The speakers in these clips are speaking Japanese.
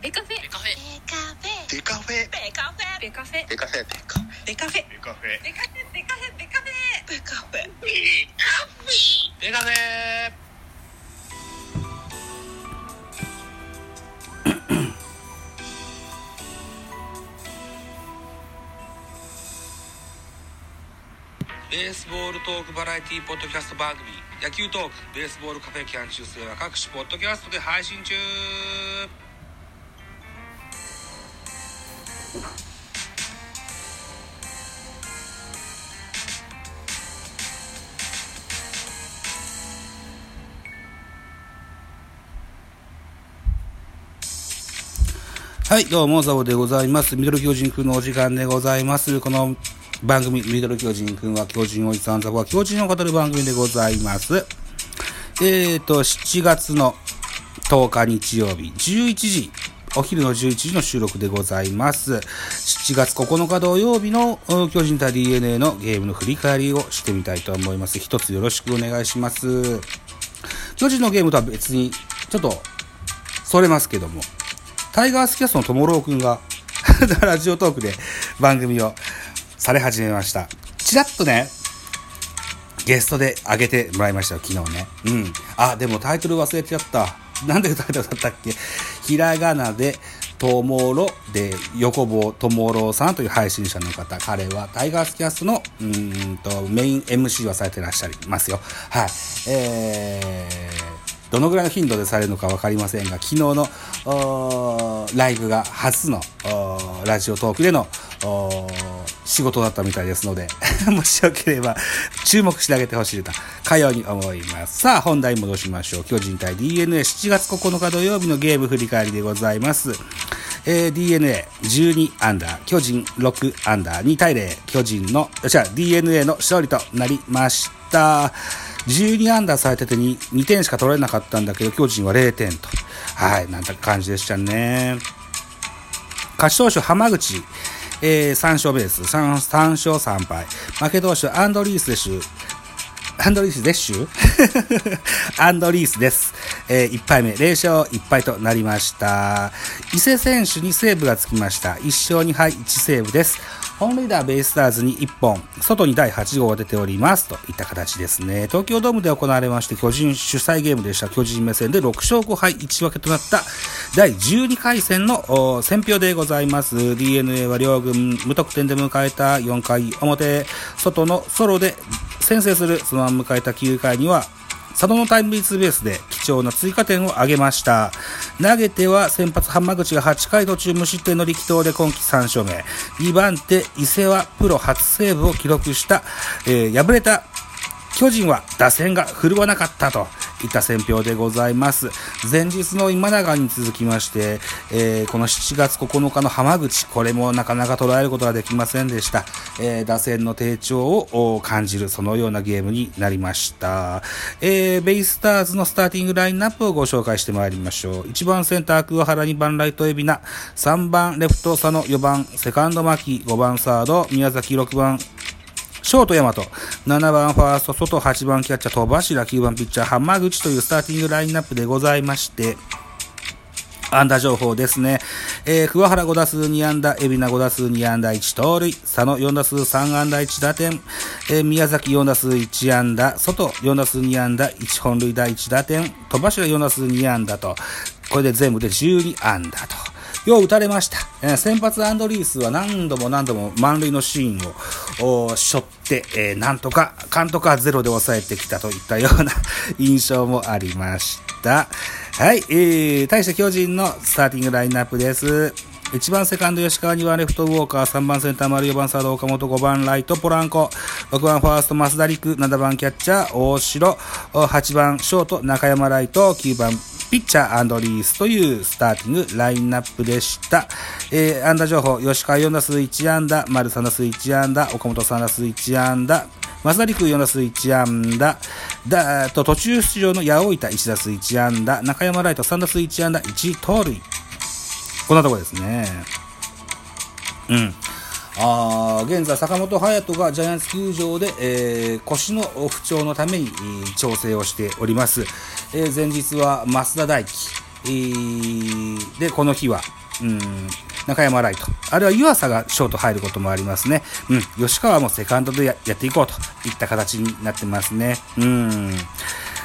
ベカフェベカフェベカフェベカフェベカフェベカフェベカフェベカフェベカフェベカフェベカフェベカフェベカフェベカフェベカフェベースボールトークバラエティポッドキャスト番組野球トークベースボールカフェキャン中世は各種ポッドキャストで配信中はい、どうも、ザボでございます。ミドル巨人くんのお時間でございます。この番組、ミドル巨人くんは巨人おじさんザボは巨人を語る番組でございます。えーと、7月の10日日曜日、11時、お昼の11時の収録でございます。7月9日土曜日の巨人対 DNA のゲームの振り返りをしてみたいと思います。一つよろしくお願いします。巨人のゲームとは別に、ちょっと、それますけども、タイガースキャストのともろうくんが、ラジオトークで番組をされ始めました。ちらっとね、ゲストで上げてもらいましたよ、昨日ね。うん。あ、でもタイトル忘れてやった。なんでタイトルだったっけ？ひらがなで、ともろで、横棒ともろうさんという配信者の方。彼はタイガースキャストの、うんと、メイン MC をされてらっしゃいますよ。はい。えー、どのぐらいの頻度でされるのか分かりませんが、昨日のライブが初のラジオトークでの仕事だったみたいですので、もしよければ注目してあげてほしいと、かように思います。さあ、本題戻しましょう。巨人対 DNA7 月9日土曜日のゲーム振り返りでございます。えー、DNA12 アンダー、巨人6アンダー、2対0、巨人の、じゃあ DNA の勝利となりました。12アンダーされてて 2, 2点しか取れなかったんだけど、巨人は0点と。はい、なんて感じでしたね。勝ち投手浜口、えー、3勝ベース、3, 3勝3敗。負け投手アンドリースでしゅ、アンドリースでしゅ アンドリースです。えー、1敗目、0勝1敗となりました。伊勢選手にセーブがつきました。1勝2敗1セーブです。本塁打ベイスターズに1本、ソトに第8号が出ております。といった形ですね。東京ドームで行われまして、巨人主催ゲームでした巨人目線で6勝5敗1分けとなった第12回戦のお選票でございます。DNA は両軍無得点で迎えた4回表、外のソロで先制する、そのまま迎えた9回には、佐野のタイムリーツーベースで貴重な追加点を挙げました。投げては先発浜口が8回途中無失点の力投で今季3勝目。2番手伊勢はプロ初セーブを記録した、えー敗れた巨人は打線が振るわなかったといた選評でございます。前日の今永に続きまして、えーこの7月9日の浜口、これもなかなか捉えることができませんでした。えー打線の低調を感じる、そのようなゲームになりました。えーベイスターズのスターティングラインナップをご紹介してまいりましょう。1番センター、桑原、2番ライト、海老名、3番レフト、佐野、4番セカンド、牧、5番サード、宮崎、6番ショート大和、7番ファースト、外、8番キャッチャー、戸柱、9番ピッチャー、浜口というスターティングラインナップでございまして、安打情報ですね。えー、桑原5打数2安打、海老名5打数2安打1盗塁、佐野4打数3安打1打点、えー宮崎4打数1安打、外4打数2安打、1本塁打1打点、戸柱4打数2安打と、これで全部で12安打と。よう打たれました。えー先発アンドリースは何度も何度も満塁のシーンをお背負って、えーなんとか、監督はゼロで抑えてきたといったような 印象もありました。はい、えー、対して巨人のスターティングラインナップです。1番セカンド吉川、2番レフトウォーカー、3番センター丸、4番サード岡本、5番ライトポランコ、6番ファースト増田陸、7番キャッチャー大城、8番ショート中山ライト、9番ピッチャーリースというスターティングラインナップでした。えー、安打情報、吉川4打数1安打、丸3打数1安打、岡本3打数1安打、増田陸4打数1安打、だーと途中出場の八百板1打数1安打、中山ライト3打数1安打、1盗塁。こんなところですね。うん。あ現在、坂本勇人がジャイアンツ球場で、えー腰の不調のために、調整をしております。えー前日は増田大輝、えーで、この日は、うん、中山ライト、あるいは湯浅がショート入ることもありますね。うん、吉川もセカンドでややっていこうといった形になってますね。うん、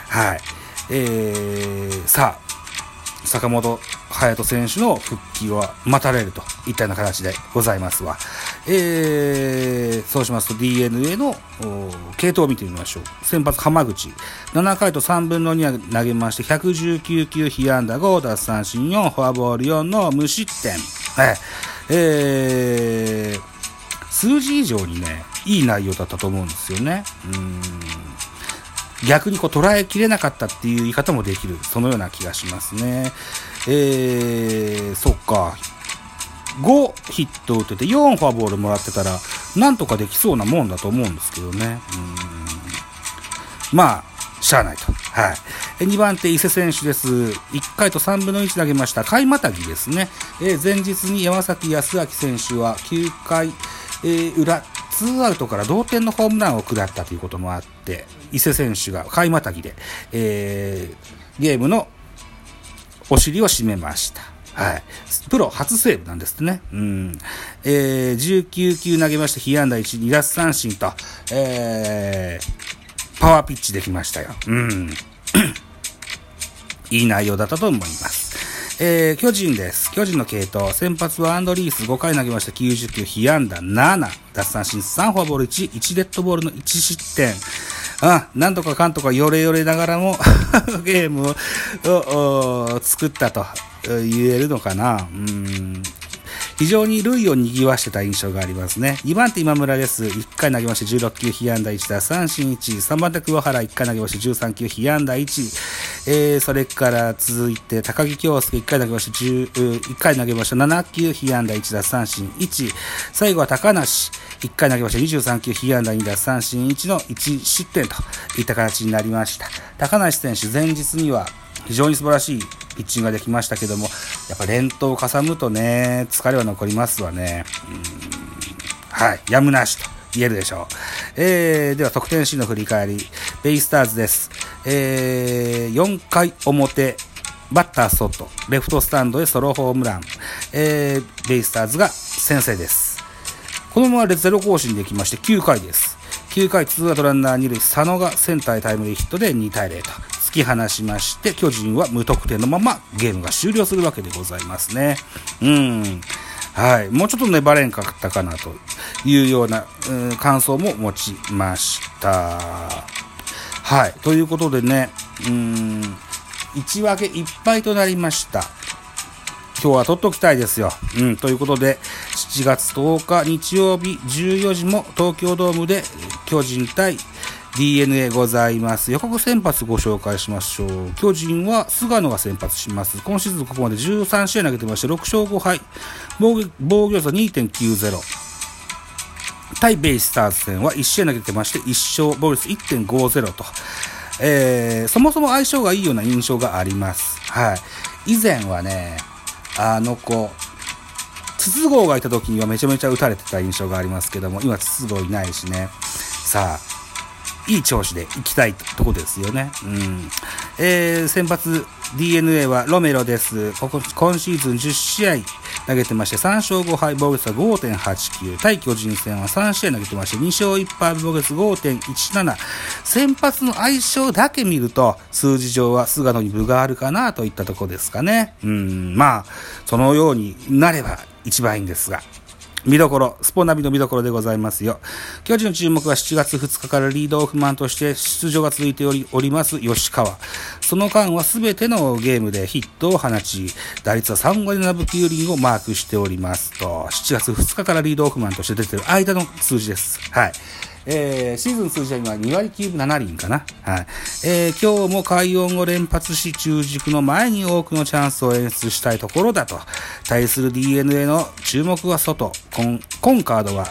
はい。えー、さあ、坂本勇人選手の復帰は待たれるといったような形でございますわ。えー、そうしますと DNA の系統を見てみましょう。先発浜口。7回と3分の2投げまして、119球被安打5奪三振4、フォアボール4の無失点。えー、数字以上にね、いい内容だったと思うんですよね。うん逆にこう捉えきれなかったっていう言い方もできる、そのような気がしますね。えー、そっか。5ヒット打ってて4フォアボールもらってたら、なんとかできそうなもんだと思うんですけどね。うんまあ、しゃあないと。はい。2番手、伊勢選手です。1回と3分の1投げました。買いまたぎですね。え、前日に山崎康明選手は9回、え、裏、ツーアウトから同点のホームランを下ったということもあって、伊勢選手が買いまたぎで、えー、ゲームのお尻を締めました。はい。プロ初セーブなんですってね。うん。えー、19球投げまして、被安打1、2奪三振と、えー、パワーピッチできましたよ。うん。いい内容だったと思います。えー、巨人です。巨人の系統。先発はアンドリース5回投げました。90球、被安打7、奪三振3、フォアボール1、1デッドボールの1失点。あ、なんとかかんとかよれよれながらも ゲームを作ったと言えるのかな？うん非常に塁を賑わしてた印象がありますね。2番手今村です。1回投げまして16球被安打1打三振1。3番手桑原1回投げまして13球被安打1。えー、それから続いて高木京介1回投げまして、1回投げまして7球被安打1打三振1。最後は高梨。1回投げまして23球被安打2打三振1の1失点といった形になりました。高梨選手前日には非常に素晴らしいピッチングができましたけども、やっぱ連投をかさむとね、疲れは残りますわね。はい、やむなしと言えるでしょう。えー、では得点シーンの振り返り。ベイスターズです。えー、4回表、バッター外、レフトスタンドへソロホームラン。えー、ベイスターズが先制です。このままゼロ更新できまして9回です。9回ツーアウトランナー2塁、佐野がセンターへタイムリーヒットで2対0と突き放しまして、巨人は無得点のままゲームが終了するわけでございますね。うん。はい。もうちょっと粘れんかったかなというような、うん、感想も持ちました。はい。ということでね、うん、1分けいっぱいとなりました。今日は取っときたいですよ。うん、ということで、7月10日日曜日14時も東京ドームで巨人対 DNA ございます。予告先発ご紹介しましょう。巨人は菅野が先発します。今シーズンここまで13試合投げてまして、6勝5敗。防御防御率2.90。対ベイスターズ戦は1試合投げてまして、1勝、防御率1.50と。えー、そもそも相性がいいような印象があります。はい。以前はね、あの子、筒香がいた時にはめちゃめちゃ打たれてた印象がありますけども、今筒香いないしね。さあ、いい調子で行きたいとこですよね。うん。えー、先発 DNA はロメロです。今シーズン10試合投げてまして、3勝5敗、防御率は5.89。対巨人戦は3試合投げてまして、2勝1敗、防御率5.17。先発の相性だけ見ると、数字上は菅野に分があるかなといったところですかね。うん、まあ、そのようになれば一番いいんですが。見どころ、スポナビの見どころでございますよ。巨人の注目は7月2日からリードオフマンとして出場が続いております吉川。その間は全てのゲームでヒットを放ち、打率は3割7分9厘をマークしておりますと、7月2日からリードオフマンとして出てる間の数字です。はい。えー、シーズン数字は今2割9分7厘かな。はい。えー、今日も快音を連発し、中軸の前に多くのチャンスを演出したいところだと。対する DNA の注目は外。コンコンカードは、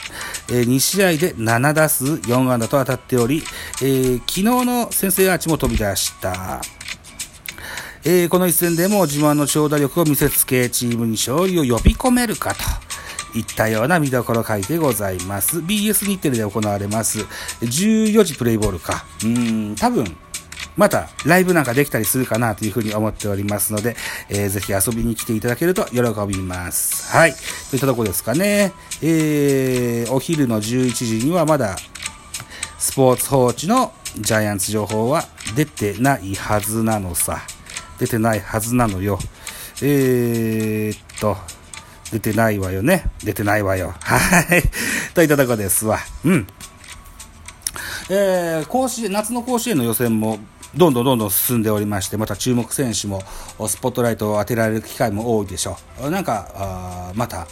えー、2試合で7打数4安打と当たっており、えー、昨日の先制アーチも飛び出した。えー、この一戦でも自慢の長打力を見せつけ、チームに勝利を呼び込めるかと。いったような見どころ書いてございます。BS 日テレで行われます。14時プレイボールか。うん、多分、またライブなんかできたりするかなというふうに思っておりますので、えー、ぜひ遊びに来ていただけると喜びます。はい。といったとこですかね。えー、お昼の11時にはまだスポーツ報知のジャイアンツ情報は出てないはずなのさ。出てないはずなのよ。えー、っと、出てないわよね。出てないわよ。はい。といったとこですわ。うん。えー、甲子、夏の甲子園の予選も、どんどんどんどん進んでおりまして、また注目選手も、スポットライトを当てられる機会も多いでしょう。なんか、あまた、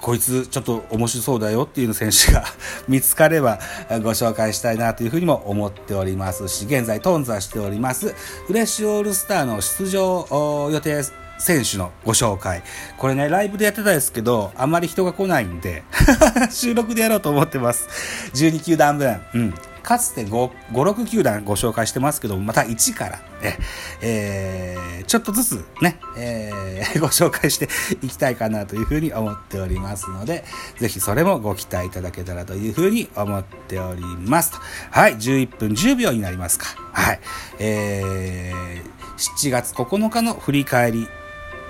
こいつちょっと面白そうだよっていう選手が 見つかればご紹介したいなというふうにも思っておりますし、現在頓挫しておりますフレッシュオールスターの出場予定選手のご紹介。これね、ライブでやってたんですけど、あんまり人が来ないんで 収録でやろうと思ってます。12球団分。うん。かつて5、5、6球団ご紹介してますけど、また1からね、えー、ちょっとずつね、えー、ご紹介していきたいかなというふうに思っておりますので、ぜひそれもご期待いただけたらというふうに思っております。はい、11分10秒になりますか。はい。えー、7月9日の振り返り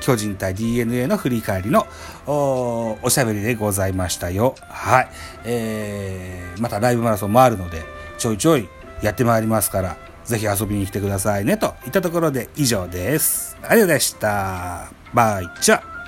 巨人対 DNA の振り返りのおしゃべりでございましたよ。はい。えー、またライブマラソンもあるので、ちょいちょいやってまいりますから、ぜひ遊びに来てくださいね。といったところで以上です。ありがとうございました。バイチャ